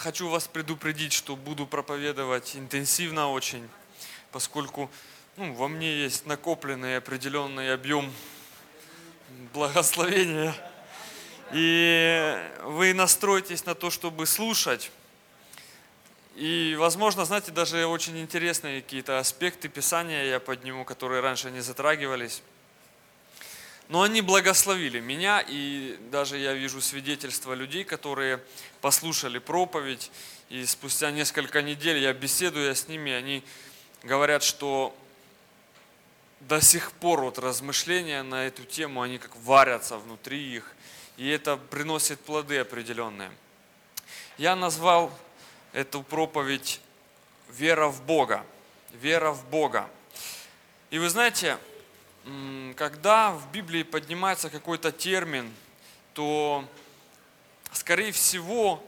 хочу вас предупредить, что буду проповедовать интенсивно очень, поскольку ну, во мне есть накопленный определенный объем благословения. И вы настроитесь на то, чтобы слушать. И, возможно, знаете, даже очень интересные какие-то аспекты Писания я подниму, которые раньше не затрагивались. Но они благословили меня, и даже я вижу свидетельства людей, которые послушали проповедь, и спустя несколько недель я беседую с ними, они говорят, что до сих пор вот размышления на эту тему, они как варятся внутри их, и это приносит плоды определенные. Я назвал эту проповедь «Вера в Бога». Вера в Бога. И вы знаете, когда в Библии поднимается какой-то термин, то, скорее всего,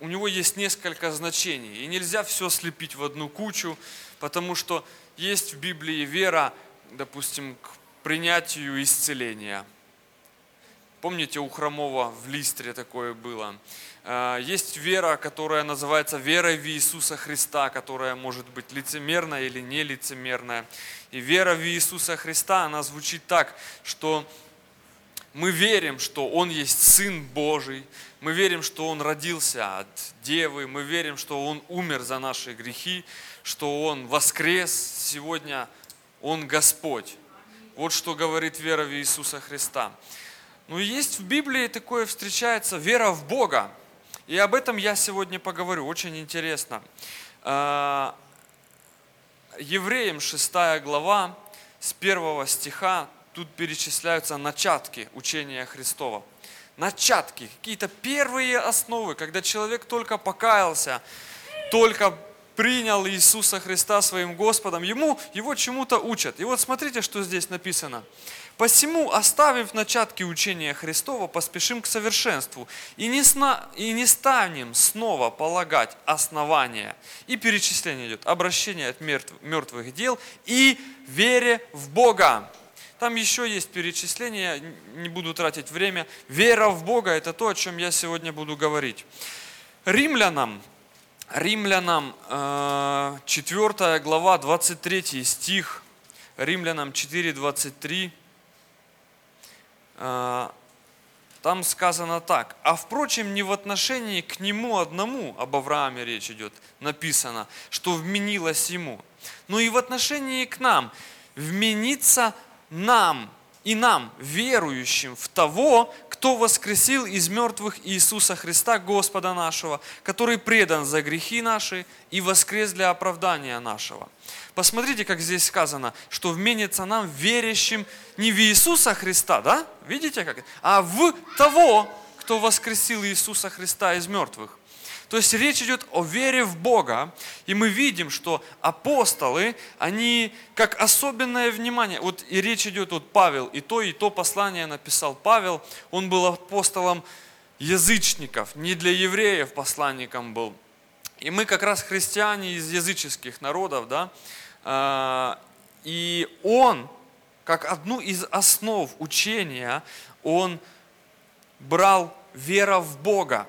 у него есть несколько значений. И нельзя все слепить в одну кучу, потому что есть в Библии вера, допустим, к принятию исцеления. Помните, у Хромова в Листре такое было. А, есть вера, которая называется верой в Иисуса Христа, которая может быть лицемерная или нелицемерная. И вера в Иисуса Христа, она звучит так, что мы верим, что Он есть Сын Божий, мы верим, что Он родился от Девы, мы верим, что Он умер за наши грехи, что Он воскрес сегодня, Он Господь. Вот что говорит вера в Иисуса Христа. Ну и есть в Библии такое встречается вера в Бога. И об этом я сегодня поговорю, очень интересно. А, Евреям 6 глава, с 1 стиха, тут перечисляются начатки учения Христова. Начатки, какие-то первые основы, когда человек только покаялся, только принял Иисуса Христа своим Господом, ему, его чему-то учат. И вот смотрите, что здесь написано. Посему, оставив начатки учения Христова, поспешим к совершенству и не, сна, и не станем снова полагать основания. И перечисление идет. Обращение от мертв, мертвых дел и вере в Бога. Там еще есть перечисление, не буду тратить время. Вера в Бога – это то, о чем я сегодня буду говорить. Римлянам, Римлянам 4 э, глава, 23 стих, Римлянам 4, 23. А, там сказано так, а впрочем, не в отношении к нему одному, об Аврааме речь идет, написано, что вменилось ему, но и в отношении к нам, вменится нам и нам, верующим в того, кто воскресил из мертвых Иисуса Христа, Господа нашего, который предан за грехи наши и воскрес для оправдания нашего. Посмотрите, как здесь сказано, что вменится нам верящим не в Иисуса Христа, да? Видите как? А в того, кто воскресил Иисуса Христа из мертвых. То есть речь идет о вере в Бога, и мы видим, что апостолы, они как особенное внимание, вот и речь идет, вот Павел, и то, и то послание написал Павел, он был апостолом язычников, не для евреев посланником был. И мы как раз христиане из языческих народов, да, и он, как одну из основ учения, он брал вера в Бога,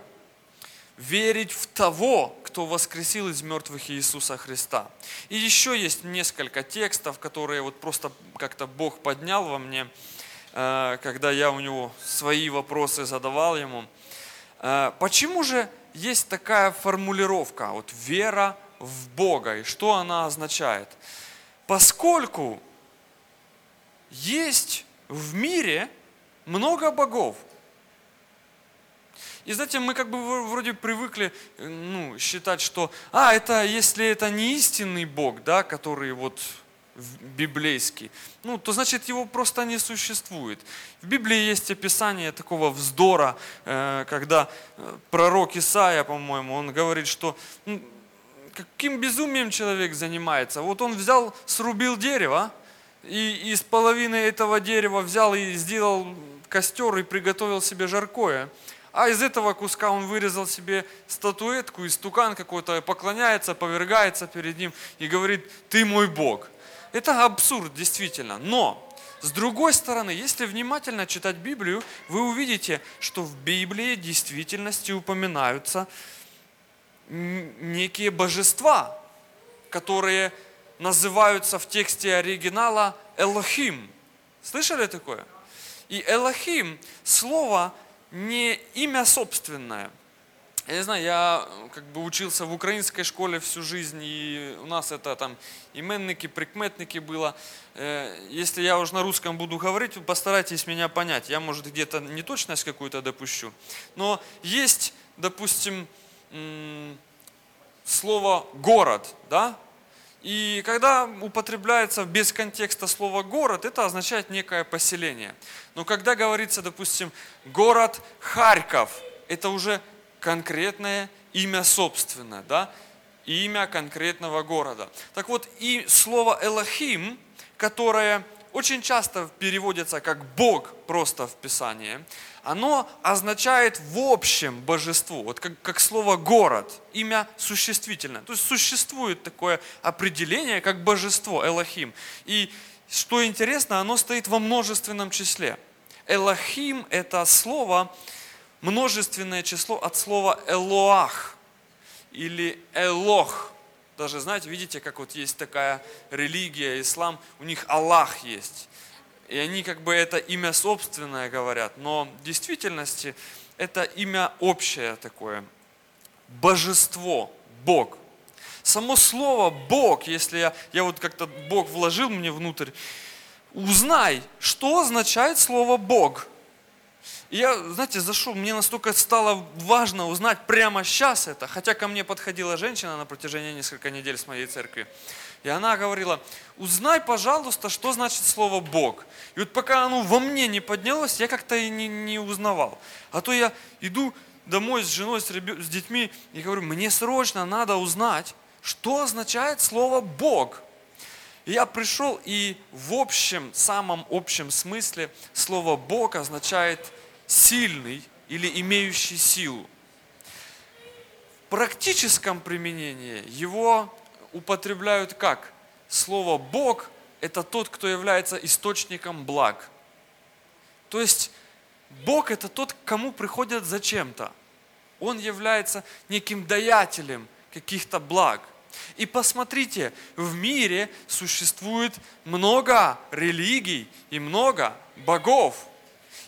верить в того, кто воскресил из мертвых Иисуса Христа. И еще есть несколько текстов, которые вот просто как-то Бог поднял во мне, а, когда я у него свои вопросы задавал ему. А, почему же есть такая формулировка, вот вера в Бога. И что она означает? Поскольку есть в мире много богов. И знаете, мы как бы вроде привыкли ну, считать, что, а, это если это не истинный Бог, да, который вот библейский, ну, то значит его просто не существует. В Библии есть описание такого вздора, э, когда э, пророк Исаия, по-моему, он говорит, что ну, каким безумием человек занимается. Вот он взял, срубил дерево, и из половины этого дерева взял и сделал костер и приготовил себе жаркое. А из этого куска он вырезал себе статуэтку, и стукан какой-то поклоняется, повергается перед ним и говорит, ты мой Бог. Это абсурд, действительно. Но, с другой стороны, если внимательно читать Библию, вы увидите, что в Библии действительности упоминаются некие божества, которые называются в тексте оригинала Элохим. Слышали такое? И Элохим, слово не имя собственное. Я не знаю, я как бы учился в украинской школе всю жизнь, и у нас это там именники, прикметники было. Э, если я уже на русском буду говорить, постарайтесь меня понять. Я, может, где-то неточность какую-то допущу. Но есть, допустим, слово «город», да? И когда употребляется без контекста слово «город», это означает некое поселение. Но когда говорится, допустим, «город Харьков», это уже конкретное имя собственное, да? имя конкретного города. Так вот, и слово «элохим», которое очень часто переводится как «бог» просто в Писании, оно означает в общем божество, вот как, как слово «город», имя существительное. То есть существует такое определение, как божество, Элохим. И что интересно, оно стоит во множественном числе. Элохим – это слово, множественное число от слова «элоах» или «элох». Даже, знаете, видите, как вот есть такая религия, ислам, у них Аллах есть. И они как бы это имя собственное говорят, но в действительности это имя общее такое. Божество, Бог. Само слово Бог, если я, я вот как-то Бог вложил мне внутрь, узнай, что означает слово Бог. И я, знаете, зашел, мне настолько стало важно узнать прямо сейчас это, хотя ко мне подходила женщина на протяжении нескольких недель с моей церкви. И она говорила, узнай, пожалуйста, что значит слово Бог. И вот пока оно во мне не поднялось, я как-то и не, не узнавал. А то я иду домой с женой, с, ребят, с детьми и говорю, мне срочно надо узнать, что означает слово Бог. И я пришел, и в общем, самом общем смысле слово Бог означает сильный или имеющий силу. В практическом применении его употребляют как? Слово Бог – это тот, кто является источником благ. То есть Бог – это тот, к кому приходят зачем-то. Он является неким даятелем каких-то благ. И посмотрите, в мире существует много религий и много богов.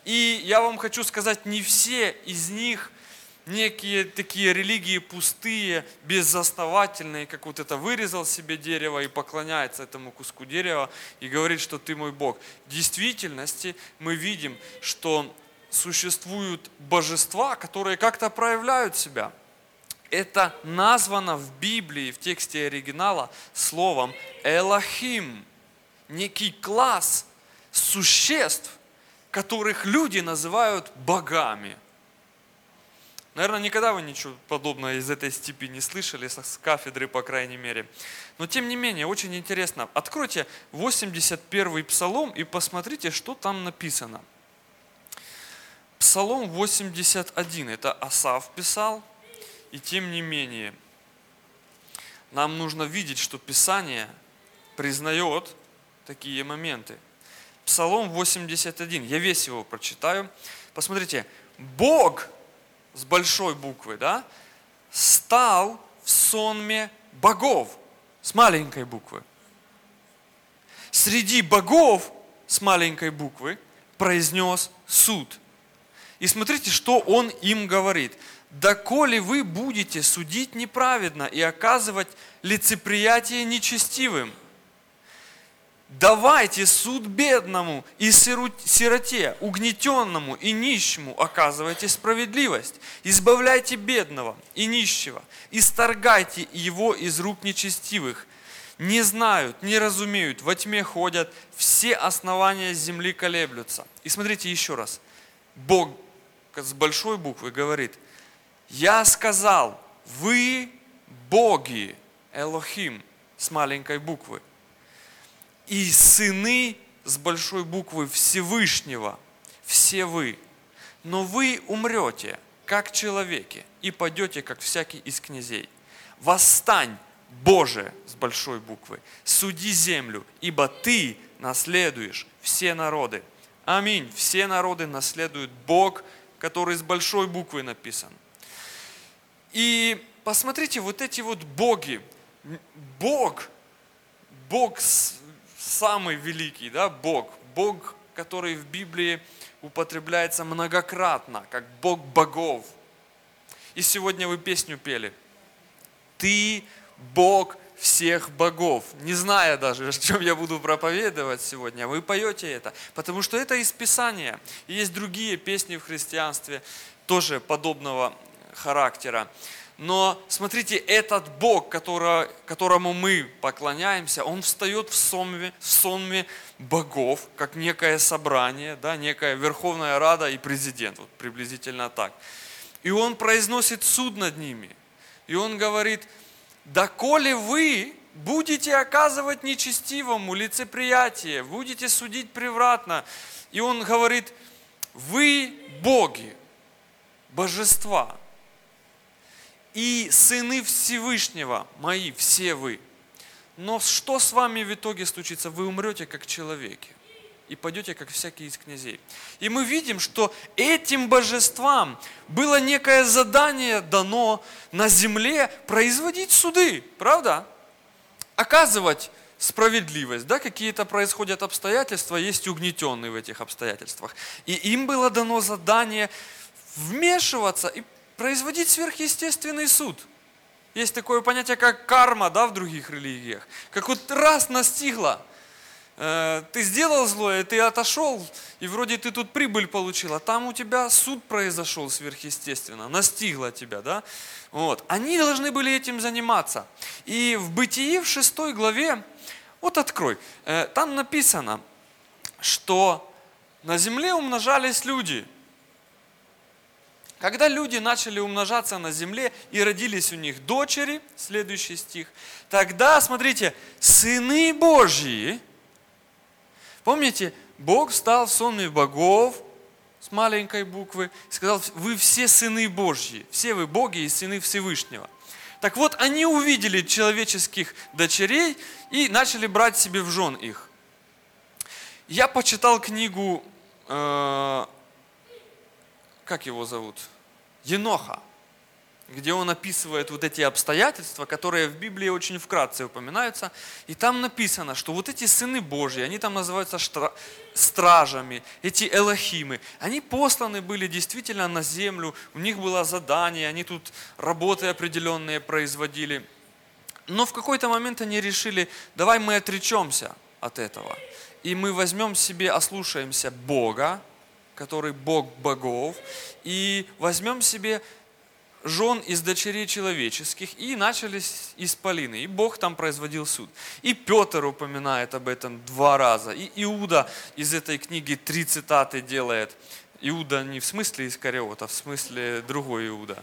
И я вам хочу сказать, не все из них – некие такие религии пустые, безосновательные, как вот это вырезал себе дерево и поклоняется этому куску дерева и говорит, что ты мой Бог. В действительности мы видим, что существуют божества, которые как-то проявляют себя. Это названо в Библии, в тексте оригинала, словом Элохим, некий класс существ, которых люди называют богами – Наверное, никогда вы ничего подобного из этой степи не слышали, с кафедры, по крайней мере. Но, тем не менее, очень интересно. Откройте 81-й псалом и посмотрите, что там написано. Псалом 81, это Асав писал, и тем не менее, нам нужно видеть, что Писание признает такие моменты. Псалом 81, я весь его прочитаю. Посмотрите, Бог с большой буквы, да, стал в сонме богов с маленькой буквы. Среди богов с маленькой буквы произнес суд. И смотрите, что он им говорит. «Доколе вы будете судить неправедно и оказывать лицеприятие нечестивым, Давайте суд бедному и сироте, угнетенному и нищему оказывайте справедливость. Избавляйте бедного и нищего, исторгайте его из рук нечестивых. Не знают, не разумеют, во тьме ходят, все основания земли колеблются. И смотрите еще раз. Бог с большой буквы говорит, я сказал, вы боги, Элохим, с маленькой буквы и сыны с большой буквы Всевышнего, все вы. Но вы умрете, как человеки, и пойдете, как всякий из князей. Восстань, Боже, с большой буквы, суди землю, ибо ты наследуешь все народы. Аминь. Все народы наследуют Бог, который с большой буквы написан. И посмотрите, вот эти вот боги, Бог, Бог самый великий, да, Бог, Бог, который в Библии употребляется многократно, как Бог богов. И сегодня вы песню пели. Ты Бог всех богов, не зная даже, о чем я буду проповедовать сегодня, вы поете это, потому что это из Писания. И есть другие песни в христианстве, тоже подобного характера. Но смотрите, этот Бог, который, которому мы поклоняемся, Он встает в сонме, в сонме богов, как некое собрание, да, некая Верховная Рада и президент, вот приблизительно так. И Он произносит суд над ними. И Он говорит, доколе вы будете оказывать нечестивому лицеприятие, будете судить превратно. И Он говорит, вы боги, божества – и сыны Всевышнего мои, все вы. Но что с вами в итоге случится? Вы умрете как человеки и пойдете, как всякий из князей. И мы видим, что этим божествам было некое задание дано на земле производить суды, правда? Оказывать справедливость, да, какие-то происходят обстоятельства, есть угнетенные в этих обстоятельствах. И им было дано задание вмешиваться и производить сверхъестественный суд. Есть такое понятие, как карма, да, в других религиях. Как вот раз настигла, э, ты сделал злое, ты отошел, и вроде ты тут прибыль получил, а там у тебя суд произошел сверхъестественно, настигла тебя, да? Вот. Они должны были этим заниматься. И в Бытии, в шестой главе, вот открой, э, там написано, что на земле умножались люди – когда люди начали умножаться на земле и родились у них дочери, следующий стих, тогда, смотрите, сыны Божьи, помните, Бог стал в сонме богов, с маленькой буквы, сказал, вы все сыны Божьи, все вы боги и сыны Всевышнего. Так вот, они увидели человеческих дочерей и начали брать себе в жен их. Я почитал книгу э, как его зовут? Еноха, где он описывает вот эти обстоятельства, которые в Библии очень вкратце упоминаются. И там написано, что вот эти сыны Божьи, они там называются стражами, эти элохимы, они посланы были действительно на землю, у них было задание, они тут работы определенные производили. Но в какой-то момент они решили, давай мы отречемся от этого. И мы возьмем себе, ослушаемся Бога, который Бог богов, и возьмем себе жен из дочерей человеческих, и начались исполины. И Бог там производил суд. И Петр упоминает об этом два раза. И Иуда из этой книги три цитаты делает. Иуда не в смысле Искариот, а в смысле другой Иуда.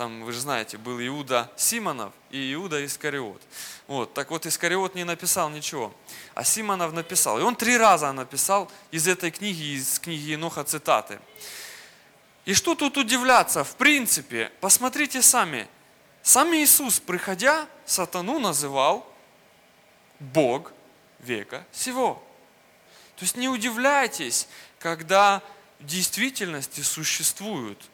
Там, вы же знаете, был Иуда Симонов и Иуда Искариот. Вот, так вот, Искариот не написал ничего, а Симонов написал. И он три раза написал из этой книги, из книги Еноха цитаты. И что тут удивляться? В принципе, посмотрите сами. Сам Иисус, приходя, сатану называл Бог века сего. То есть не удивляйтесь, когда в действительности существуют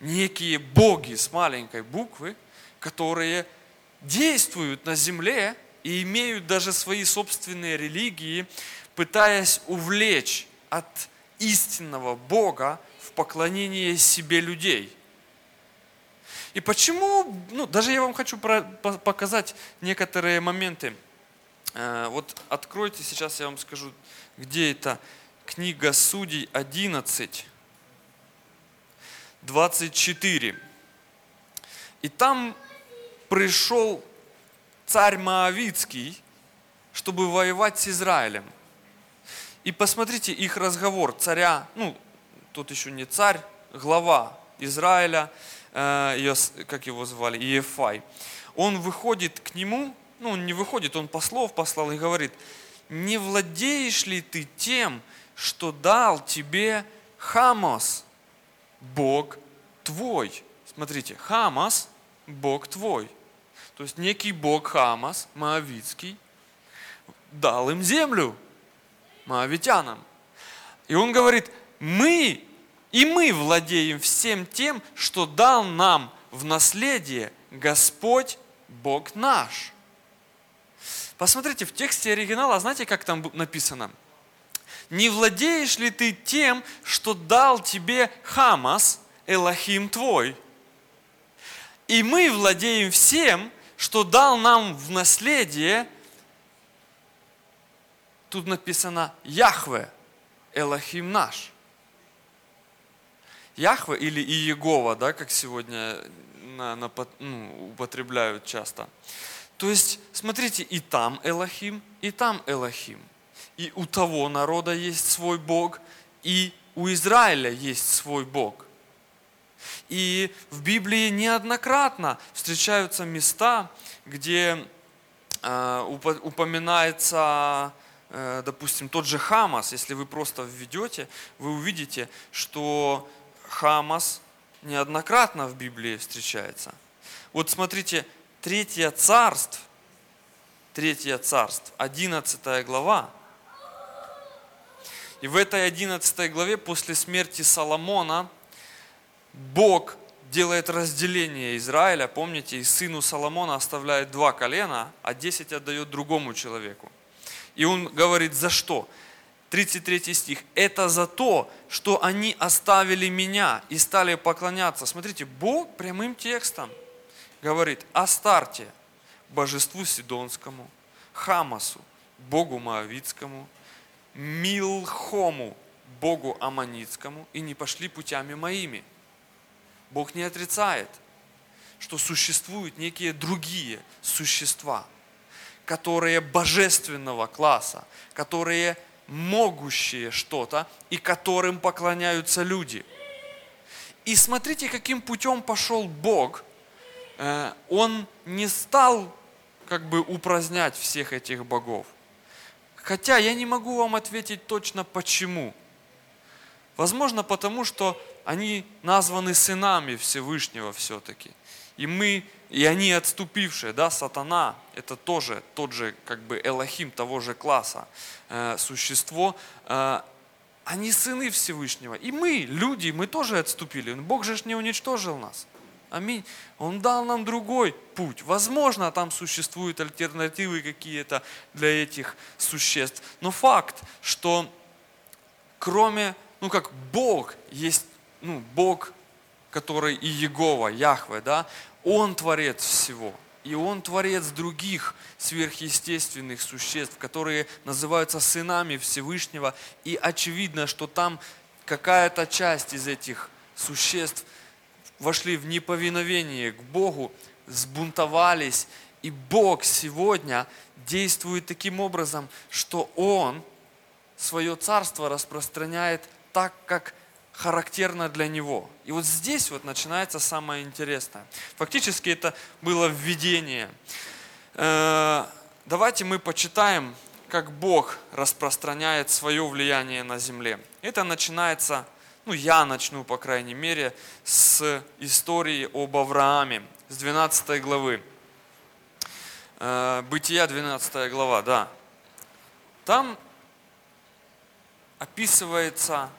некие боги с маленькой буквы, которые действуют на земле и имеют даже свои собственные религии, пытаясь увлечь от истинного Бога в поклонение себе людей. И почему, ну, даже я вам хочу показать некоторые моменты. Э, вот откройте, сейчас я вам скажу, где это книга Судей 11, 24. И там пришел царь Моавицкий, чтобы воевать с Израилем. И посмотрите их разговор царя, ну, тут еще не царь, глава Израиля, э, как его звали, Иефай. Он выходит к нему, ну, он не выходит, он послов послал и говорит, не владеешь ли ты тем, что дал тебе Хамос, Бог твой. Смотрите, Хамас – Бог твой. То есть некий Бог Хамас, Моавицкий, дал им землю, моавитянам. И он говорит, мы, и мы владеем всем тем, что дал нам в наследие Господь Бог наш. Посмотрите, в тексте оригинала, знаете, как там написано? Не владеешь ли ты тем, что дал тебе Хамас, Элохим твой? И мы владеем всем, что дал нам в наследие, тут написано Яхве, Элохим наш. Яхве или Иегова, да, как сегодня на, на, ну, употребляют часто. То есть, смотрите, и там Элохим, и там Элохим. И у того народа есть свой Бог, и у Израиля есть свой Бог. И в Библии неоднократно встречаются места, где э, упоминается, э, допустим, тот же Хамас. Если вы просто введете, вы увидите, что Хамас неоднократно в Библии встречается. Вот смотрите, Третье царств, Третье царств, 11 глава. И в этой 11 главе после смерти Соломона Бог делает разделение Израиля, помните, и сыну Соломона оставляет два колена, а десять отдает другому человеку. И он говорит, за что? 33 стих. Это за то, что они оставили меня и стали поклоняться. Смотрите, Бог прямым текстом – говорит о старте божеству Сидонскому, Хамасу, богу Моавицкому, Милхому, богу Аманицкому, и не пошли путями моими. Бог не отрицает, что существуют некие другие существа, которые божественного класса, которые могущие что-то и которым поклоняются люди. И смотрите, каким путем пошел Бог – Э, он не стал как бы упразднять всех этих богов. Хотя я не могу вам ответить точно почему. Возможно, потому что они названы сынами Всевышнего все-таки. И мы, и они отступившие, да, сатана, это тоже тот же, как бы, Элохим того же класса, э, существо, э, они сыны Всевышнего. И мы, люди, мы тоже отступили. Бог же не уничтожил нас. Аминь. Он дал нам другой путь. Возможно, там существуют альтернативы какие-то для этих существ. Но факт, что кроме, ну как Бог есть, ну Бог, который и Егова, Яхве, да, Он творец всего. И Он творец других сверхъестественных существ, которые называются сынами Всевышнего. И очевидно, что там какая-то часть из этих существ – вошли в неповиновение к Богу, сбунтовались, и Бог сегодня действует таким образом, что Он свое царство распространяет так, как характерно для Него. И вот здесь вот начинается самое интересное. Фактически это было введение. Э, давайте мы почитаем, как Бог распространяет свое влияние на земле. Это начинается ну я начну, по крайней мере, с истории об Аврааме, с 12 главы. Э, Бытия 12 глава, да. Там описывается,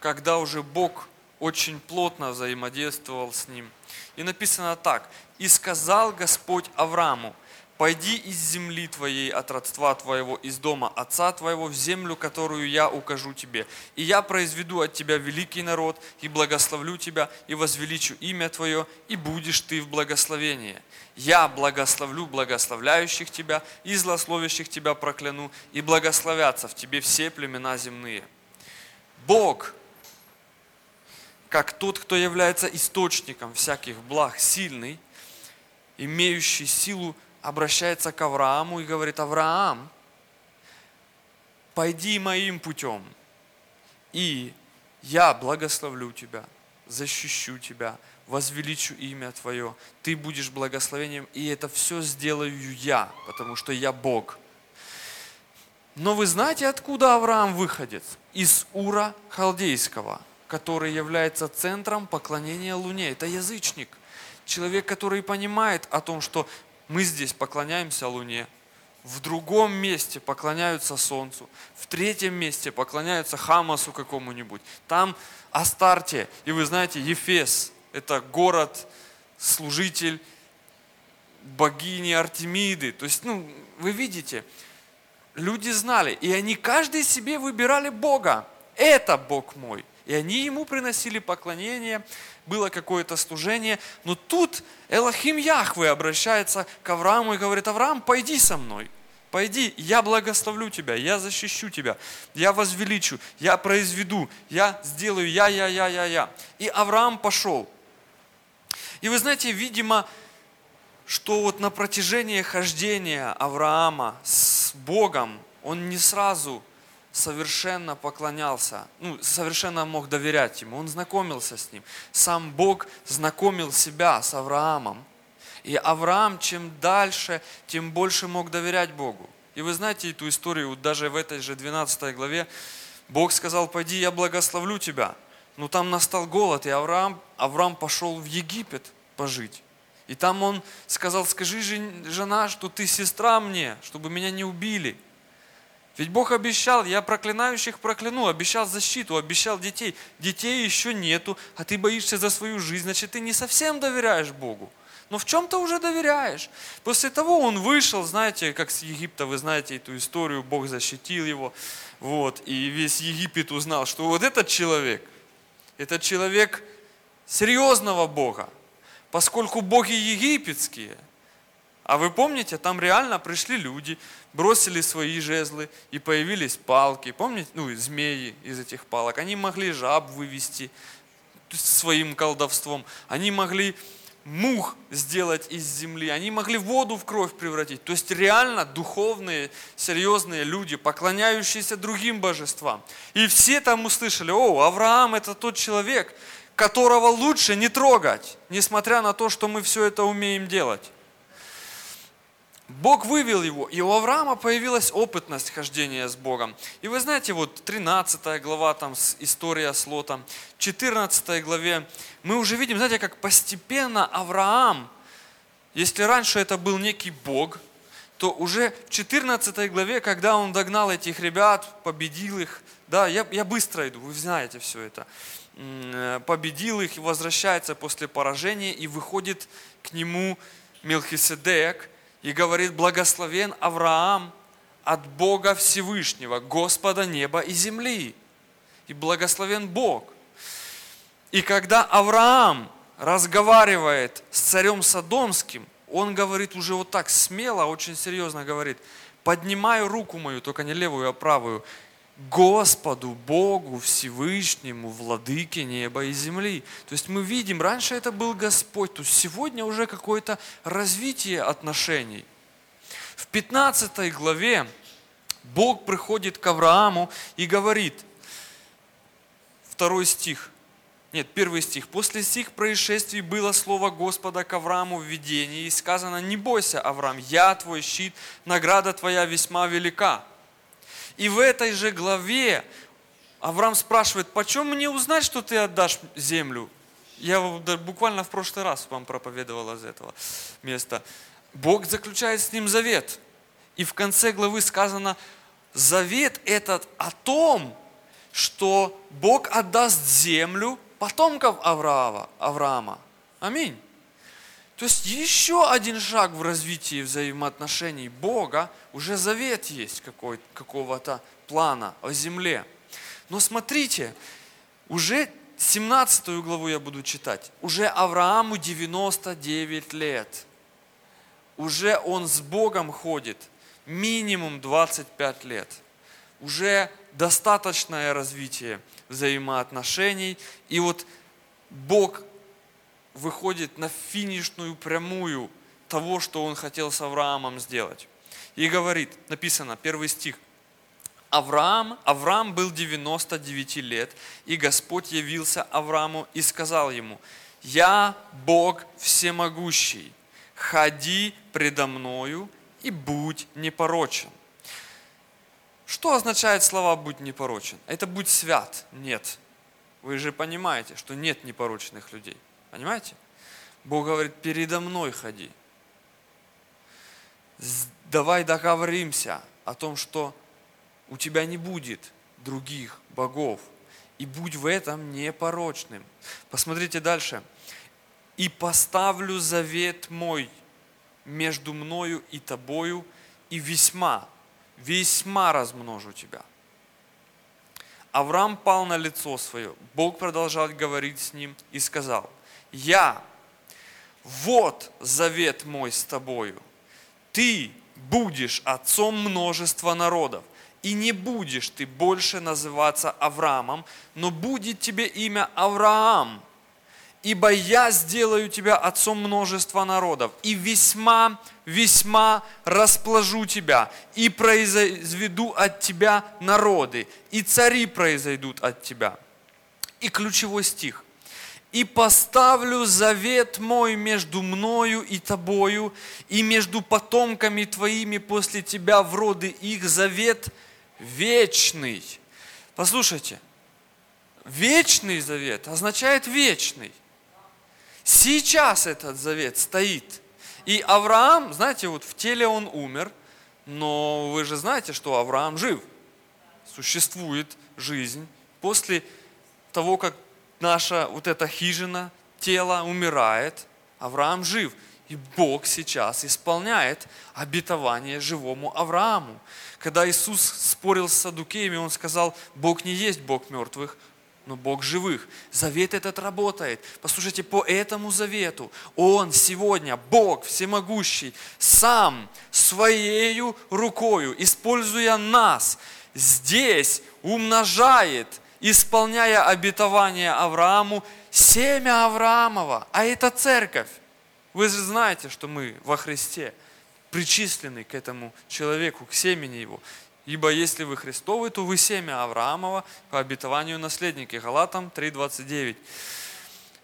когда уже Бог очень плотно взаимодействовал с ним. И написано так. «И сказал Господь Аврааму, Пойди из земли твоей, от родства твоего, из дома отца твоего, в землю, которую я укажу тебе. И я произведу от тебя великий народ, и благословлю тебя, и возвеличу имя твое, и будешь ты в благословении. Я благословлю благословляющих тебя, и злословящих тебя прокляну, и благословятся в тебе все племена земные. Бог, как тот, кто является источником всяких благ, сильный, имеющий силу обращается к Аврааму и говорит, Авраам, пойди моим путем, и я благословлю тебя, защищу тебя, возвеличу имя Твое, ты будешь благословением, и это все сделаю я, потому что я Бог. Но вы знаете, откуда Авраам выходит? Из Ура Халдейского, который является центром поклонения Луне. Это язычник. Человек, который понимает о том, что мы здесь поклоняемся Луне, в другом месте поклоняются Солнцу, в третьем месте поклоняются Хамасу какому-нибудь. Там Астарте, и вы знаете, Ефес, это город служитель богини Артемиды. То есть, ну, вы видите, люди знали, и они каждый себе выбирали Бога. Это Бог мой. И они ему приносили поклонение, было какое-то служение. Но тут Элохим Яхве обращается к Аврааму и говорит, Авраам, пойди со мной. Пойди, я благословлю тебя, я защищу тебя, я возвеличу, я произведу, я сделаю, я, я, я, я, я. И Авраам пошел. И вы знаете, видимо, что вот на протяжении хождения Авраама с Богом, он не сразу совершенно поклонялся, ну, совершенно мог доверять ему, он знакомился с ним. Сам Бог знакомил себя с Авраамом. И Авраам чем дальше, тем больше мог доверять Богу. И вы знаете эту историю, даже в этой же 12 главе, Бог сказал, пойди, я благословлю тебя. Но там настал голод, и Авраам, Авраам пошел в Египет пожить. И там он сказал, скажи, жена, что ты сестра мне, чтобы меня не убили. Ведь Бог обещал, я проклинающих прокляну, обещал защиту, обещал детей. Детей еще нету, а ты боишься за свою жизнь, значит, ты не совсем доверяешь Богу. Но в чем-то уже доверяешь. После того он вышел, знаете, как с Египта, вы знаете эту историю, Бог защитил его. Вот, и весь Египет узнал, что вот этот человек, этот человек серьезного Бога, поскольку боги египетские – а вы помните, там реально пришли люди, бросили свои жезлы, и появились палки. Помните, ну, змеи из этих палок. Они могли жаб вывести своим колдовством. Они могли мух сделать из земли. Они могли воду в кровь превратить. То есть реально духовные, серьезные люди, поклоняющиеся другим божествам. И все там услышали, о, Авраам это тот человек, которого лучше не трогать, несмотря на то, что мы все это умеем делать. Бог вывел его, и у Авраама появилась опытность хождения с Богом. И вы знаете, вот 13 глава, там история с Лотом, 14 главе, мы уже видим, знаете, как постепенно Авраам, если раньше это был некий Бог, то уже в 14 главе, когда он догнал этих ребят, победил их, да, я, я быстро иду, вы знаете все это, э, победил их возвращается после поражения, и выходит к нему Мелхиседек, и говорит, благословен Авраам от Бога Всевышнего, Господа неба и земли. И благословен Бог. И когда Авраам разговаривает с царем Содомским, он говорит уже вот так смело, очень серьезно говорит, поднимаю руку мою, только не левую, а правую, Господу, Богу, Всевышнему, Владыке неба и земли. То есть мы видим, раньше это был Господь, то сегодня уже какое-то развитие отношений. В 15 главе Бог приходит к Аврааму и говорит, второй стих, нет, первый стих. «После сих происшествий было слово Господа к Аврааму в видении, и сказано, не бойся, Авраам, я твой щит, награда твоя весьма велика». И в этой же главе Авраам спрашивает, почем мне узнать, что ты отдашь землю? Я буквально в прошлый раз вам проповедовал из этого места. Бог заключает с ним завет. И в конце главы сказано, завет этот о том, что Бог отдаст землю потомков Авраама. Аминь. То есть еще один шаг в развитии взаимоотношений Бога, уже завет есть какого-то плана о земле. Но смотрите, уже 17 главу я буду читать. Уже Аврааму 99 лет. Уже он с Богом ходит минимум 25 лет. Уже достаточное развитие взаимоотношений. И вот Бог выходит на финишную прямую того, что он хотел с Авраамом сделать. И говорит, написано, первый стих, Авраам, Авраам был 99 лет, и Господь явился Аврааму и сказал ему, «Я Бог всемогущий, ходи предо мною и будь непорочен». Что означает слова «будь непорочен»? Это «будь свят». Нет. Вы же понимаете, что нет непорочных людей. Понимаете? Бог говорит, передо мной ходи. Давай договоримся о том, что у тебя не будет других богов. И будь в этом непорочным. Посмотрите дальше. и поставлю завет мой между мною и тобою, и весьма, весьма размножу тебя. Авраам пал на лицо свое. Бог продолжал говорить с ним и сказал, я, вот завет мой с тобою. Ты будешь отцом множества народов. И не будешь ты больше называться Авраамом, но будет тебе имя Авраам, ибо я сделаю тебя отцом множества народов, и весьма, весьма расположу тебя, и произведу от тебя народы, и цари произойдут от тебя. И ключевой стих и поставлю завет мой между мною и тобою, и между потомками твоими после тебя в роды их завет вечный. Послушайте, вечный завет означает вечный. Сейчас этот завет стоит. И Авраам, знаете, вот в теле он умер, но вы же знаете, что Авраам жив. Существует жизнь после того, как наша вот эта хижина, тело умирает, Авраам жив. И Бог сейчас исполняет обетование живому Аврааму. Когда Иисус спорил с садукеями, Он сказал, Бог не есть Бог мертвых, но Бог живых. Завет этот работает. Послушайте, по этому завету Он сегодня, Бог всемогущий, сам своей рукою, используя нас, здесь умножает исполняя обетование Аврааму, семя Авраамова, а это церковь. Вы же знаете, что мы во Христе причислены к этому человеку, к семени его. Ибо если вы Христовы, то вы семя Авраамова по обетованию наследники. Галатам 3.29.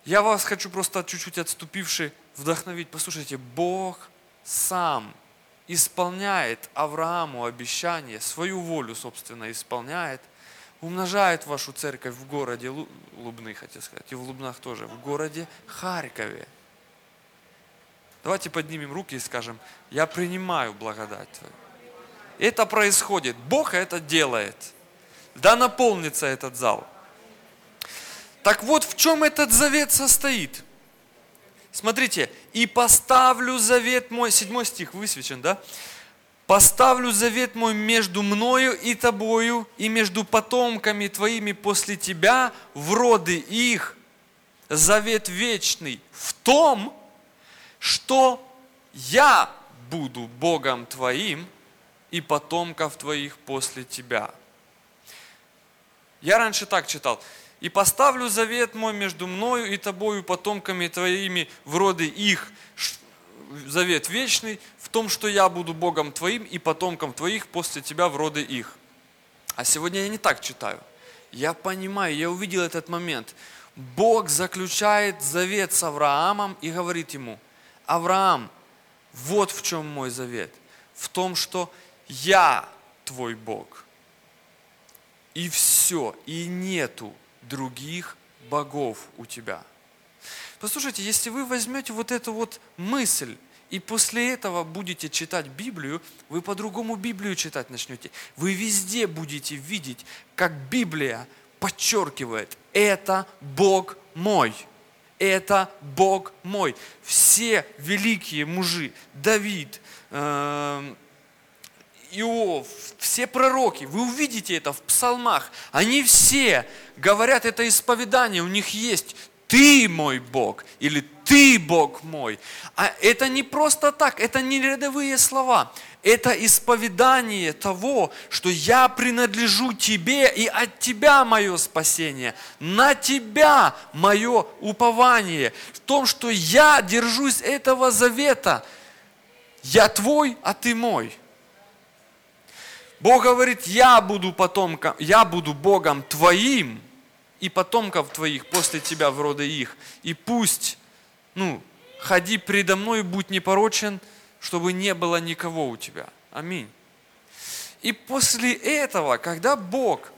Я вас хочу просто чуть-чуть отступивший вдохновить. Послушайте, Бог сам исполняет Аврааму обещание, свою волю, собственно, исполняет – умножает вашу церковь в городе Лубны, хотел сказать, и в Лубнах тоже, в городе Харькове. Давайте поднимем руки и скажем, я принимаю благодать Твою. Это происходит, Бог это делает. Да наполнится этот зал. Так вот, в чем этот завет состоит? Смотрите, и поставлю завет мой, седьмой стих высвечен, да? Поставлю завет мой между мною и тобою, и между потомками твоими после тебя, в роды их, завет вечный, в том, что я буду Богом твоим и потомков твоих после тебя. Я раньше так читал. И поставлю завет мой между мною и тобою, потомками твоими, в роды их, завет вечный в том, что я буду Богом твоим и потомком твоих после тебя в роды их. А сегодня я не так читаю. Я понимаю, я увидел этот момент. Бог заключает завет с Авраамом и говорит ему, Авраам, вот в чем мой завет. В том, что я твой Бог. И все, и нету других богов у тебя. Послушайте, если вы возьмете вот эту вот мысль, и после этого будете читать Библию, вы по-другому Библию читать начнете. Вы везде будете видеть, как Библия подчеркивает, это Бог мой. Это Бог мой. Все великие мужи, Давид, э, Иов, все пророки, вы увидите это в псалмах, они все говорят это исповедание, у них есть ты мой Бог или ты Бог мой. А это не просто так, это не рядовые слова. Это исповедание того, что я принадлежу тебе и от тебя мое спасение, на тебя мое упование, в том, что я держусь этого завета. Я твой, а ты мой. Бог говорит, я буду потомком, я буду Богом твоим, и потомков твоих после тебя в роды их. И пусть, ну, ходи предо мной, будь непорочен, чтобы не было никого у тебя. Аминь. И после этого, когда Бог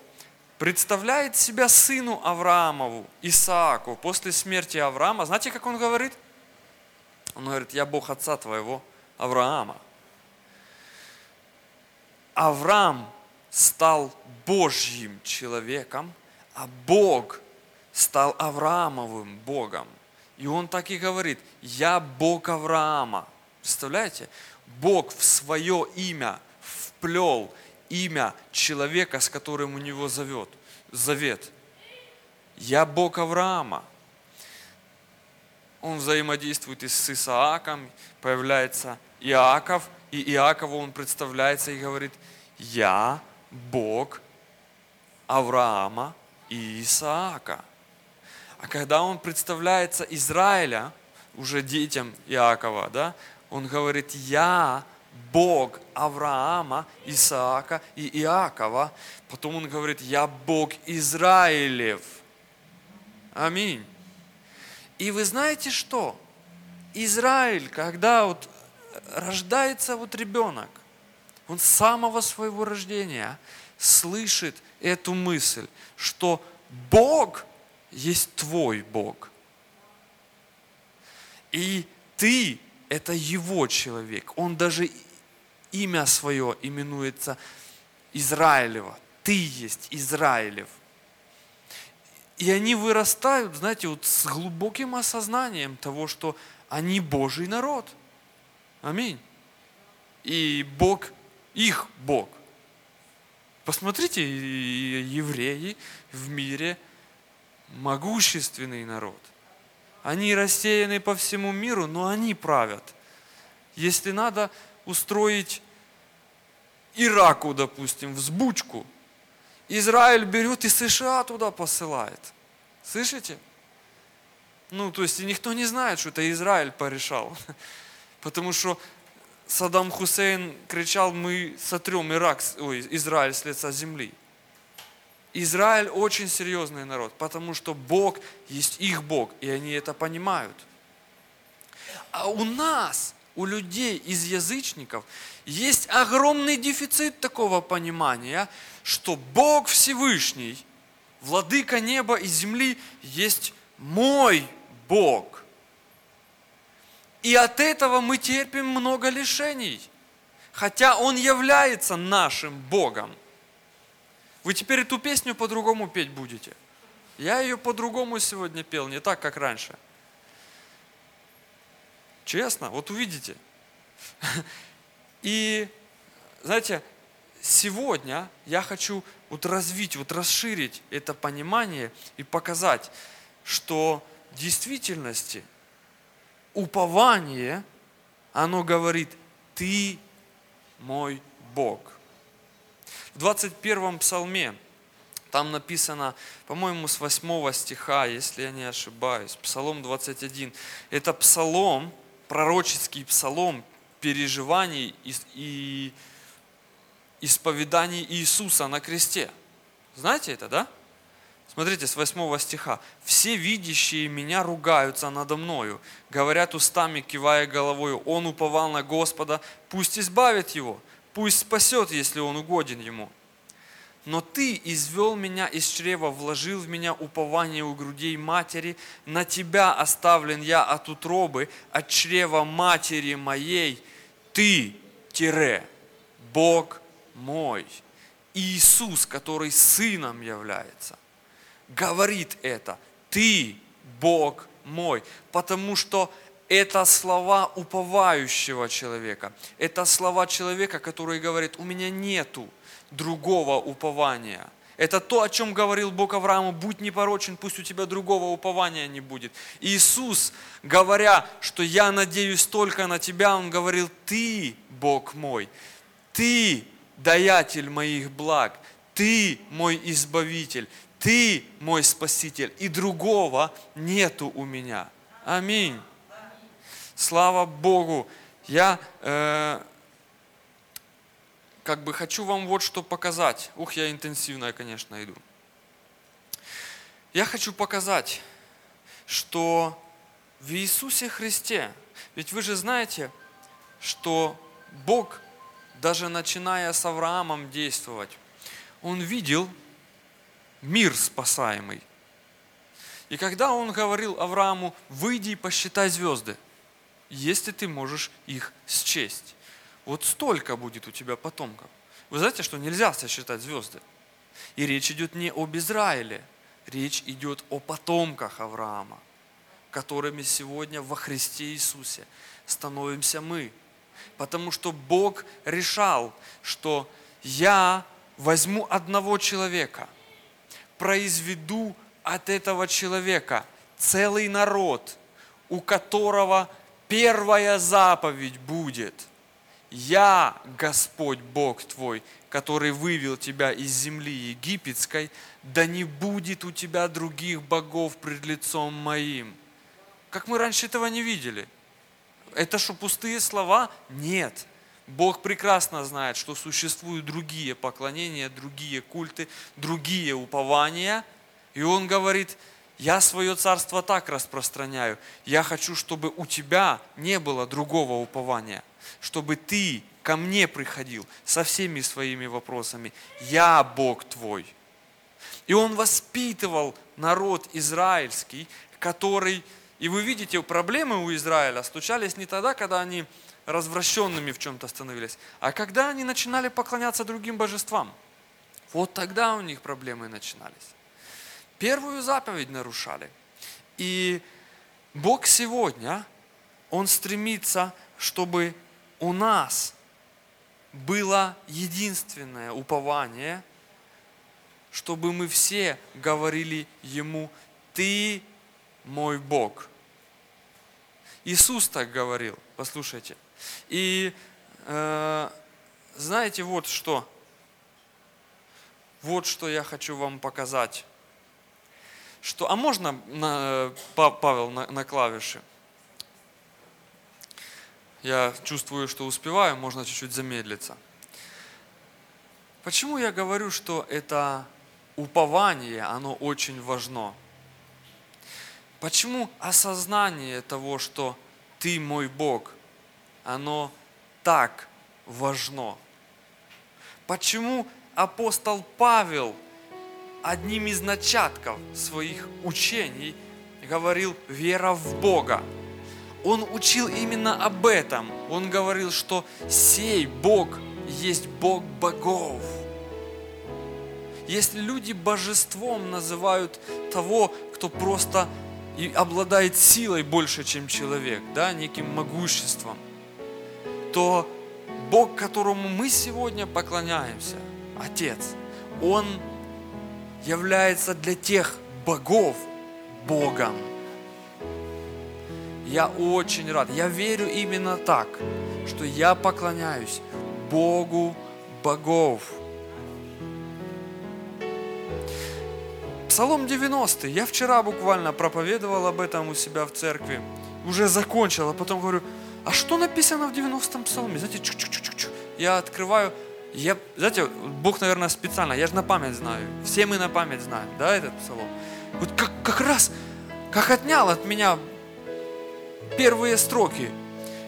представляет себя сыну Авраамову, Исааку, после смерти Авраама, знаете, как он говорит? Он говорит, я Бог отца твоего, Авраама. Авраам стал Божьим человеком, а Бог стал Авраамовым Богом. И он так и говорит, я Бог Авраама. Представляете? Бог в свое имя вплел имя человека, с которым у него зовет, завет. Я Бог Авраама. Он взаимодействует и с Исааком, появляется Иаков, и Иакову он представляется и говорит, я Бог Авраама и Исаака. А когда он представляется Израиля, уже детям Иакова, да, он говорит, я Бог Авраама, Исаака и Иакова. Потом он говорит, я Бог Израилев. Аминь. И вы знаете что? Израиль, когда вот рождается вот ребенок, он с самого своего рождения слышит эту мысль, что Бог есть твой Бог. И ты – это его человек. Он даже имя свое именуется Израилева. Ты есть Израилев. И они вырастают, знаете, вот с глубоким осознанием того, что они Божий народ. Аминь. И Бог, их Бог. Посмотрите, евреи в мире могущественный народ. Они рассеяны по всему миру, но они правят. Если надо устроить Ираку, допустим, взбучку, Израиль берет и США туда посылает. Слышите? Ну, то есть никто не знает, что это Израиль порешал. Потому что Саддам Хусейн кричал, мы сотрем Ирак, ой, Израиль с лица земли. Израиль очень серьезный народ, потому что Бог есть их Бог, и они это понимают. А у нас, у людей из язычников, есть огромный дефицит такого понимания, что Бог Всевышний, Владыка неба и земли, есть мой Бог. И от этого мы терпим много лишений, хотя Он является нашим Богом. Вы теперь эту песню по-другому петь будете. Я ее по-другому сегодня пел, не так, как раньше. Честно, вот увидите. И, знаете, сегодня я хочу вот развить, вот расширить это понимание и показать, что в действительности упование, оно говорит, ты мой Бог. В 21 псалме, там написано, по-моему, с 8 стиха, если я не ошибаюсь, Псалом 21. Это псалом, пророческий псалом переживаний и, и исповеданий Иисуса на кресте. Знаете это, да? Смотрите, с 8 стиха. «Все видящие меня ругаются надо мною, говорят устами, кивая головою, он уповал на Господа, пусть избавит его, пусть спасет, если он угоден ему. Но ты извел меня из чрева, вложил в меня упование у грудей матери, на тебя оставлен я от утробы, от чрева матери моей, ты, тире, Бог мой, Иисус, который сыном является – говорит это. Ты Бог мой. Потому что это слова уповающего человека. Это слова человека, который говорит, у меня нету другого упования. Это то, о чем говорил Бог Аврааму, будь непорочен, пусть у тебя другого упования не будет. Иисус, говоря, что я надеюсь только на тебя, Он говорил, ты, Бог мой, ты, даятель моих благ, ты мой избавитель, ты мой Спаситель, и другого нету у меня. Аминь. Слава Богу. Я э, как бы хочу вам вот что показать. Ух, я интенсивно, конечно, иду. Я хочу показать, что в Иисусе Христе, ведь вы же знаете, что Бог, даже начиная с Авраамом действовать, Он видел, мир спасаемый. И когда он говорил Аврааму, выйди и посчитай звезды, если ты можешь их счесть. Вот столько будет у тебя потомков. Вы знаете, что нельзя сосчитать звезды. И речь идет не об Израиле, речь идет о потомках Авраама. которыми сегодня во Христе Иисусе становимся мы. Потому что Бог решал, что я возьму одного человека, произведу от этого человека целый народ, у которого первая заповедь будет «Я, Господь Бог твой, который вывел тебя из земли египетской, да не будет у тебя других богов пред лицом моим». Как мы раньше этого не видели. Это что, пустые слова? Нет. Бог прекрасно знает, что существуют другие поклонения, другие культы, другие упования. И Он говорит, я свое царство так распространяю. Я хочу, чтобы у тебя не было другого упования. Чтобы ты ко мне приходил со всеми своими вопросами. Я Бог твой. И он воспитывал народ израильский, который, и вы видите, проблемы у Израиля случались не тогда, когда они развращенными в чем-то становились, а когда они начинали поклоняться другим божествам. Вот тогда у них проблемы начинались. Первую заповедь нарушали. И Бог сегодня, Он стремится, чтобы у нас было единственное упование, чтобы мы все говорили Ему, Ты мой Бог. Иисус так говорил, послушайте. И э, знаете вот что, вот что я хочу вам показать. Что, а можно, на, Павел, на, на клавиши? Я чувствую, что успеваю, можно чуть-чуть замедлиться. Почему я говорю, что это упование, оно очень важно? Почему осознание того, что ты мой Бог, оно так важно? Почему апостол Павел одним из начатков своих учений говорил «вера в Бога»? он учил именно об этом. Он говорил, что сей Бог есть Бог богов. Если люди божеством называют того, кто просто и обладает силой больше, чем человек, да, неким могуществом, то Бог, которому мы сегодня поклоняемся, Отец, Он является для тех богов Богом. Я очень рад. Я верю именно так, что я поклоняюсь Богу богов. Псалом 90. Я вчера буквально проповедовал об этом у себя в церкви. Уже закончил, а потом говорю, а что написано в 90-м псалме? Знаете, чук -чук -чук -чук. я открываю, я, знаете, Бог, наверное, специально, я же на память знаю. Все мы на память знаем, да, этот псалом. Вот как, как раз, как отнял от меня первые строки.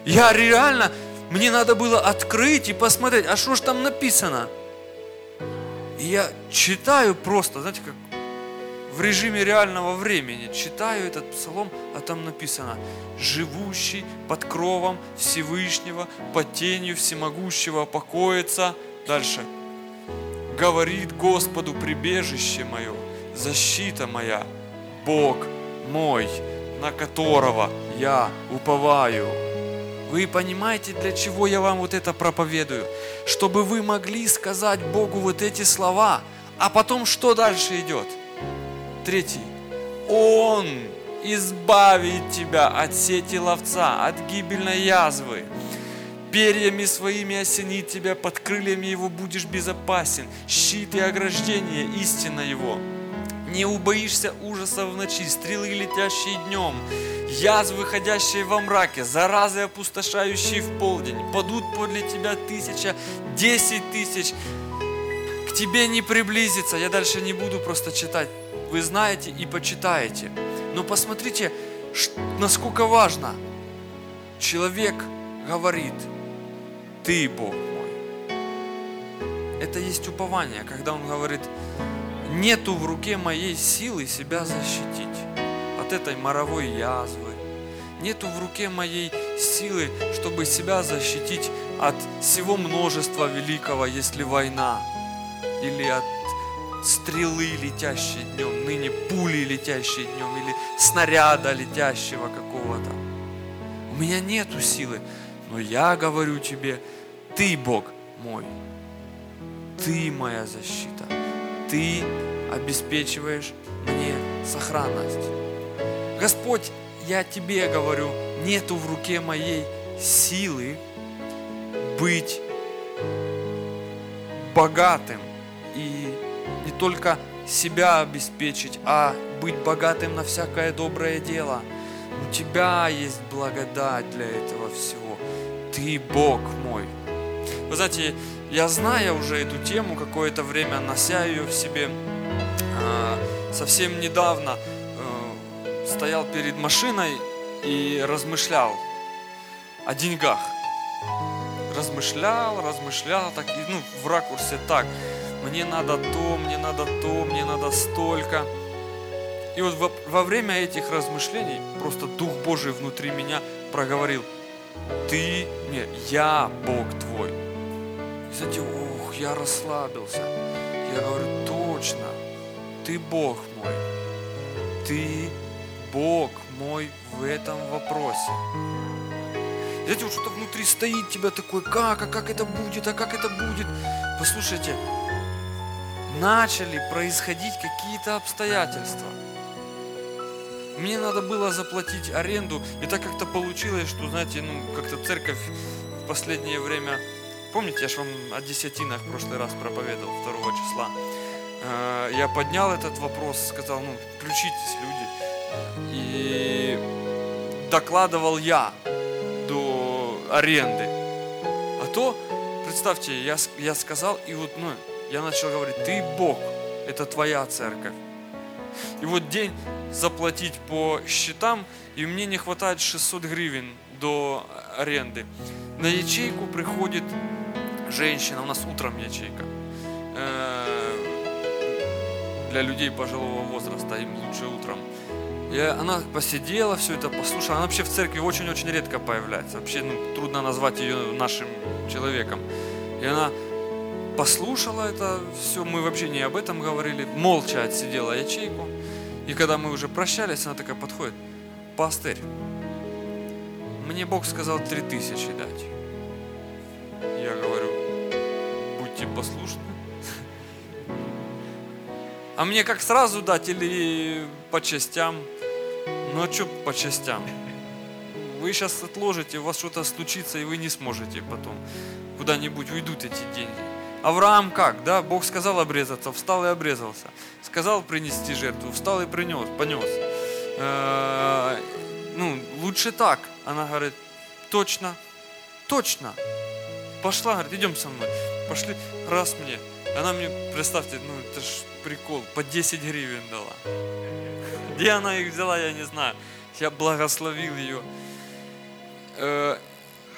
Я реально, мне надо было открыть и посмотреть, а что же там написано. И я читаю просто, знаете, как в режиме реального времени. Читаю этот псалом, а там написано «Живущий под кровом Всевышнего, под тенью всемогущего покоится». Дальше. «Говорит Господу прибежище мое, защита моя, Бог мой» на которого я уповаю. Вы понимаете, для чего я вам вот это проповедую? Чтобы вы могли сказать Богу вот эти слова, а потом что дальше идет? Третий. Он избавит тебя от сети ловца, от гибельной язвы. Перьями своими осенит тебя, под крыльями его будешь безопасен. Щит и ограждение, истина его не убоишься ужаса в ночи, стрелы, летящие днем, язвы, выходящие во мраке, заразы, опустошающие в полдень. Падут подле тебя тысяча, десять тысяч, к тебе не приблизится. Я дальше не буду просто читать. Вы знаете и почитаете. Но посмотрите, насколько важно. Человек говорит, ты Бог мой. Это есть упование, когда он говорит, нету в руке моей силы себя защитить от этой моровой язвы. Нету в руке моей силы, чтобы себя защитить от всего множества великого, если война, или от стрелы, летящие днем, ныне пули, летящие днем, или снаряда, летящего какого-то. У меня нету силы, но я говорю тебе, ты Бог мой, ты моя защита, ты обеспечиваешь мне сохранность. Господь, я тебе говорю, нету в руке моей силы быть богатым и не только себя обеспечить, а быть богатым на всякое доброе дело. У Тебя есть благодать для этого всего. Ты Бог мой. Вы знаете, я знаю уже эту тему какое-то время, нося ее в себе, а, совсем недавно э, стоял перед машиной и размышлял о деньгах. Размышлял, размышлял, так, ну, в ракурсе так – мне надо то, мне надо то, мне надо столько. И вот во, во время этих размышлений просто Дух Божий внутри меня проговорил, ты, не, я Бог твой. И знаете, ух, я расслабился. Я говорю, точно, ты Бог мой. Ты Бог мой в этом вопросе. Знаете, вот что-то внутри стоит тебя такое, как, а как это будет, а как это будет. Послушайте, начали происходить какие-то обстоятельства. Мне надо было заплатить аренду, и так как-то получилось, что, знаете, ну, как-то церковь в последнее время, помните, я же вам о десятинах в прошлый раз проповедовал 2 числа, э, я поднял этот вопрос, сказал, ну, включитесь, люди, и докладывал я до аренды. А то, представьте, я, я сказал, и вот, ну, я начал говорить, ты Бог, это твоя церковь. И вот день заплатить по счетам, и мне не хватает 600 гривен до аренды. На ячейку приходит женщина, у нас утром ячейка, э, для людей пожилого возраста, им лучше утром. И она посидела, все это послушала. Она вообще в церкви очень-очень редко появляется. Вообще ну, трудно назвать ее нашим человеком. И она послушала это все, мы вообще не об этом говорили, молча отсидела ячейку. И когда мы уже прощались, она такая подходит, пастырь, мне Бог сказал три тысячи дать. Я говорю, будьте послушны. А мне как сразу дать или по частям? Ну а что по частям? Вы сейчас отложите, у вас что-то случится, и вы не сможете потом. Куда-нибудь уйдут эти деньги. Авраам как, да, Бог сказал обрезаться, встал и обрезался. Сказал принести жертву, встал и принес, понес. Э, ну, лучше так. Она говорит, точно, точно. Пошла, говорит, идем со мной. Пошли, раз мне. Она мне, представьте, ну это ж прикол, по 10 гривен дала. Где она их взяла, я не знаю. Я благословил ее. Э,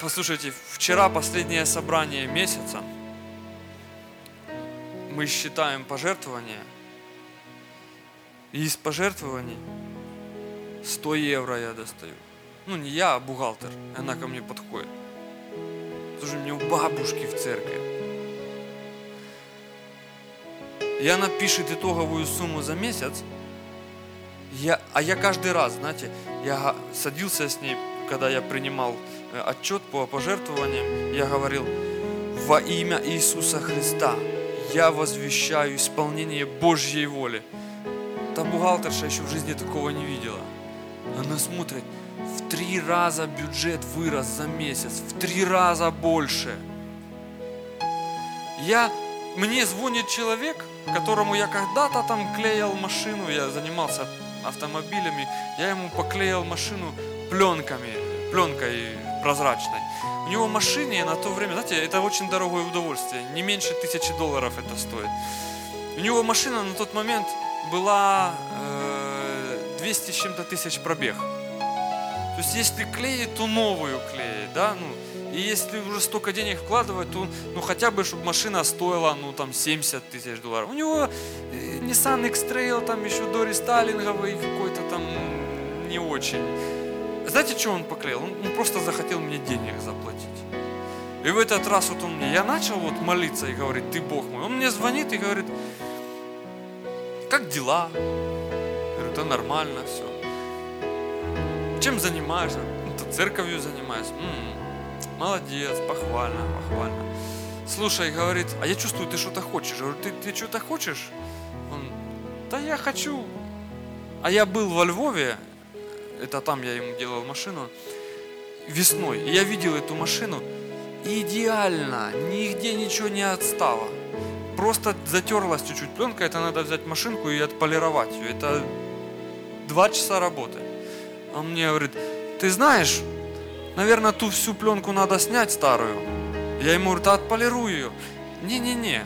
послушайте, вчера последнее собрание месяца – мы считаем пожертвования, и из пожертвований 100 евро я достаю. Ну, не я, а бухгалтер. Она ко мне подходит. Тоже мне у бабушки в церкви. И она пишет итоговую сумму за месяц. Я, а я каждый раз, знаете, я садился с ней, когда я принимал э, отчет по пожертвованиям, я говорил, во имя Иисуса Христа – я возвещаю исполнение Божьей воли. Та бухгалтерша еще в жизни такого не видела. Она смотрит, в три раза бюджет вырос за месяц, в три раза больше. Я, мне звонит человек, которому я когда-то там клеил машину, я занимался автомобилями, я ему поклеил машину пленками, пленкой прозрачной. У него машине на то время, знаете, это очень дорогое удовольствие, не меньше тысячи долларов это стоит. У него машина на тот момент была э, 200 с чем-то тысяч пробег. То есть если клеить, то новую клеить, да, ну, и если уже столько денег вкладывать, то ну хотя бы, чтобы машина стоила, ну там 70 тысяч долларов. У него э, Nissan X-Trail, там еще до рестайлинговый какой-то там не очень. Знаете, что он поклеил? Он, он просто захотел мне денег заплатить. И в этот раз вот он мне, я начал вот молиться и говорит, ты Бог мой. Он мне звонит и говорит, как дела? Я говорю, да нормально все. Чем занимаешься? Ну, церковью занимаюсь. М-м, молодец, похвально, похвально. Слушай, говорит, а я чувствую, ты что-то хочешь. Я говорю, ты, ты что-то хочешь? Он, да я хочу. А я был во Львове, это там я ему делал машину, весной. И я видел эту машину, идеально, нигде ничего не отстало. Просто затерлась чуть-чуть пленка, это надо взять машинку и отполировать ее. Это два часа работы. Он мне говорит, ты знаешь, наверное, ту всю пленку надо снять старую. Я ему говорю, да отполируй ее. Не-не-не,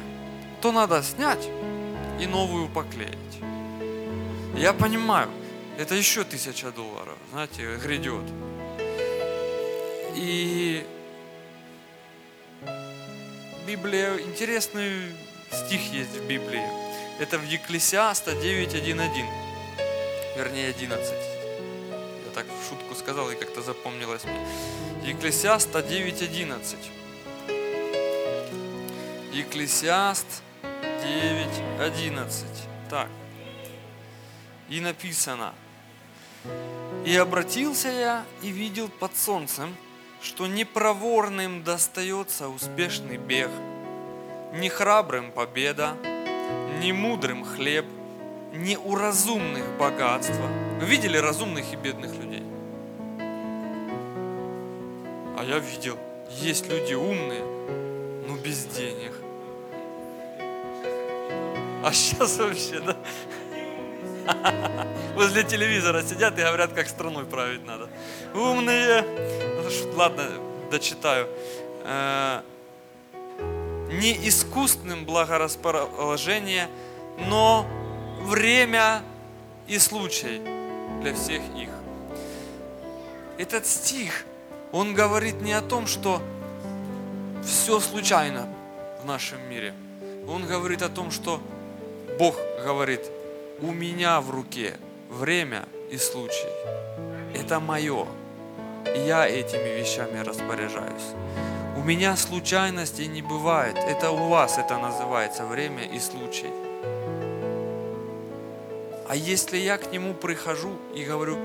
то надо снять и новую поклеить. Я понимаю, это еще тысяча долларов, знаете, грядет. И Библия, интересный стих есть в Библии. Это в Екклесиаста 9.1.1, вернее 11. Я так в шутку сказал и как-то запомнилось мне. Екклесиаста 9.11. Екклесиаст 9.11. Так. И написано. И обратился я и видел под солнцем, что непроворным достается успешный бег, не храбрым победа, не мудрым хлеб, не у разумных богатства. Вы видели разумных и бедных людей? А я видел, есть люди умные, но без денег. А сейчас вообще, да? Возле телевизора сидят и говорят, как страной править надо. Умные. Ладно, дочитаю. Э, не искусственным благорасположение, но время и случай для всех их. Этот стих, он говорит не о том, что все случайно в нашем мире. Он говорит о том, что Бог говорит – у меня в руке время и случай. Это мое. И я этими вещами распоряжаюсь. У меня случайностей не бывает. Это у вас это называется время и случай. А если я к нему прихожу и говорю,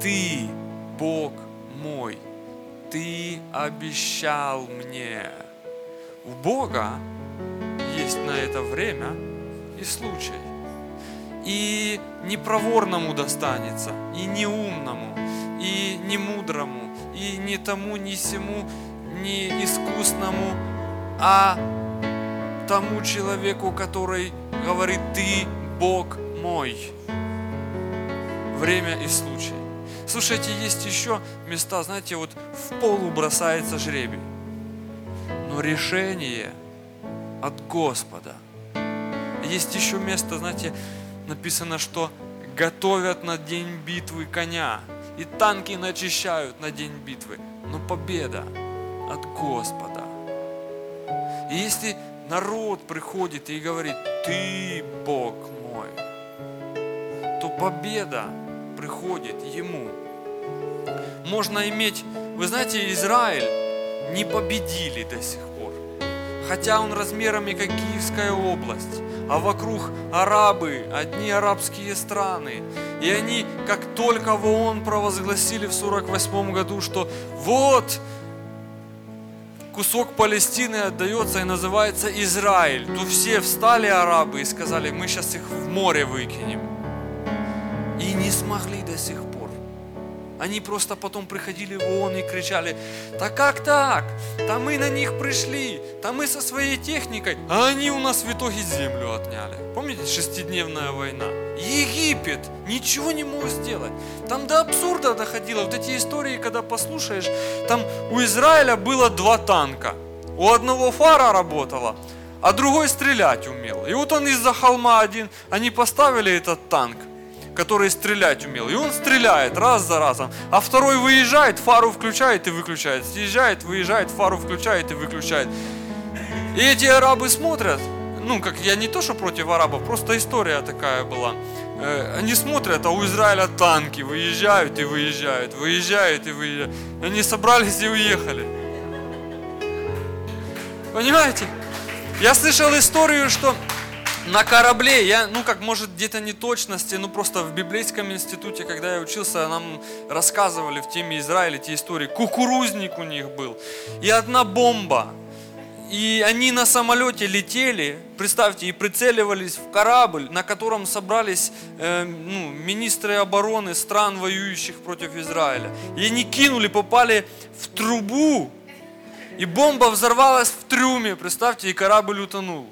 ты Бог мой, ты обещал мне. У Бога есть на это время и случай и не проворному достанется, и не умному, и не мудрому, и не тому, ни сему, не искусному, а тому человеку, который говорит, ты Бог мой. Время и случай. Слушайте, есть еще места, знаете, вот в полу бросается жребий. Но решение от Господа. Есть еще место, знаете, написано, что готовят на день битвы коня, и танки начищают на день битвы. Но победа от Господа. И если народ приходит и говорит, ты Бог мой, то победа приходит ему. Можно иметь, вы знаете, Израиль не победили до сих пор. Хотя он размерами как Киевская область а вокруг арабы, одни арабские страны. И они, как только в ООН провозгласили в 48 году, что вот кусок Палестины отдается и называется Израиль, то все встали арабы и сказали, мы сейчас их в море выкинем. И не смогли до сих. Они просто потом приходили в ООН и кричали, да как так? Да мы на них пришли, да мы со своей техникой, а они у нас в итоге землю отняли. Помните, шестидневная война? Египет ничего не мог сделать. Там до абсурда доходило. Вот эти истории, когда послушаешь, там у Израиля было два танка. У одного фара работала, а другой стрелять умел. И вот он из-за холма один, они поставили этот танк – который стрелять умел. И он стреляет раз за разом. А второй выезжает, фару включает и выключает. Съезжает, выезжает, фару включает и выключает. И эти арабы смотрят, ну, как я не то, что против арабов, просто история такая была. Э, они смотрят, а у Израиля танки выезжают и выезжают, выезжают и выезжают. Они собрались и уехали. Понимаете? Я слышал историю, что на корабле, я, ну как, может, где-то не точности, ну просто в библейском институте, когда я учился, нам рассказывали в теме Израиля те истории. Кукурузник у них был. И одна бомба. И они на самолете летели, представьте, и прицеливались в корабль, на котором собрались э, ну, министры обороны стран, воюющих против Израиля. И они кинули, попали в трубу, и бомба взорвалась в трюме, представьте, и корабль утонул.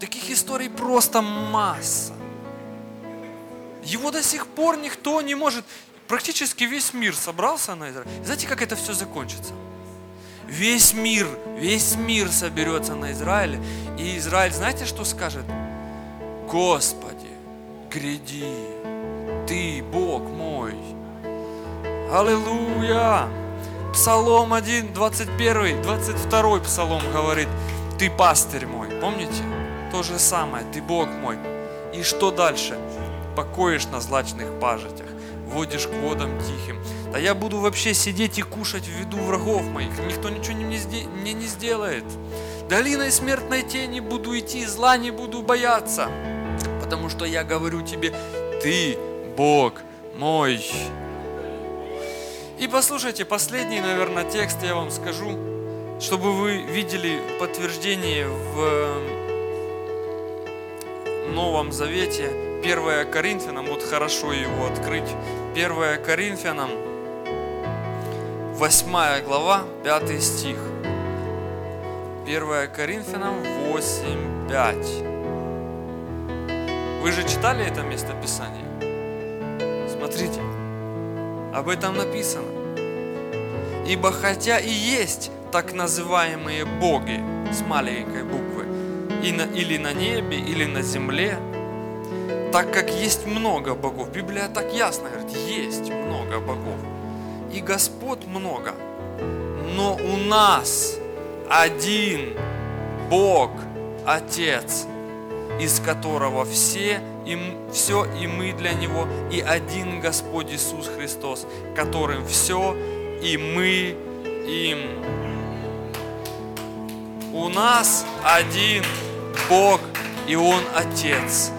Таких историй просто масса. Его до сих пор никто не может. Практически весь мир собрался на Израиль. Знаете, как это все закончится? Весь мир, весь мир соберется на Израиле. И Израиль, знаете, что скажет? Господи, гряди, Ты Бог мой. Аллилуйя! Псалом 1, 21, 22 псалом говорит, Ты пастырь мой. Помните? То же самое, ты Бог мой. И что дальше? Покоишь на злачных пажитях, водишь к водам тихим. Да я буду вообще сидеть и кушать в виду врагов моих, никто ничего мне не сделает. Долиной смертной тени буду идти, зла не буду бояться, потому что я говорю тебе, ты Бог мой. И послушайте, последний, наверное, текст я вам скажу, чтобы вы видели подтверждение в Новом Завете, 1 Коринфянам, вот хорошо его открыть, 1 Коринфянам, 8 глава, 5 стих. 1 Коринфянам 8, 5. Вы же читали это место Писания? Смотрите, об этом написано. Ибо хотя и есть так называемые боги с маленькой буквы, и на, или на небе, или на земле, так как есть много богов. Библия так ясно говорит, есть много богов. И Господь много. Но у нас один Бог, Отец, из которого все и все и мы для Него, и один Господь Иисус Христос, которым все и мы им. У нас один Бог, и Он Отец.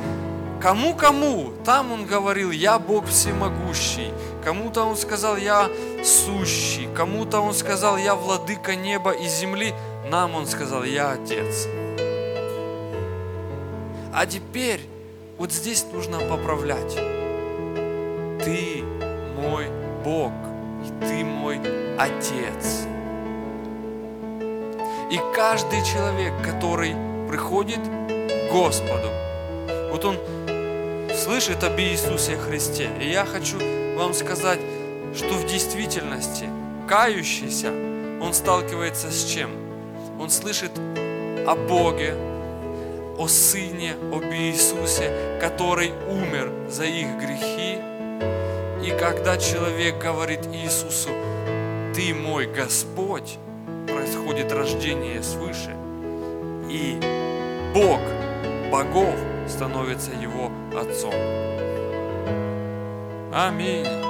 Кому-кому? Там Он говорил, я Бог всемогущий. Кому-то Он сказал, я сущий. Кому-то Он сказал, я владыка неба и земли. Нам Он сказал, я Отец. А теперь вот здесь нужно поправлять. Ты мой Бог, и ты мой Отец. И каждый человек, который приходит к Господу. Вот он слышит об Иисусе Христе. И я хочу вам сказать, что в действительности кающийся, он сталкивается с чем? Он слышит о Боге, о Сыне, об Иисусе, который умер за их грехи. И когда человек говорит Иисусу, Ты мой Господь, происходит рождение свыше. И Бог богов становится его отцом. Аминь.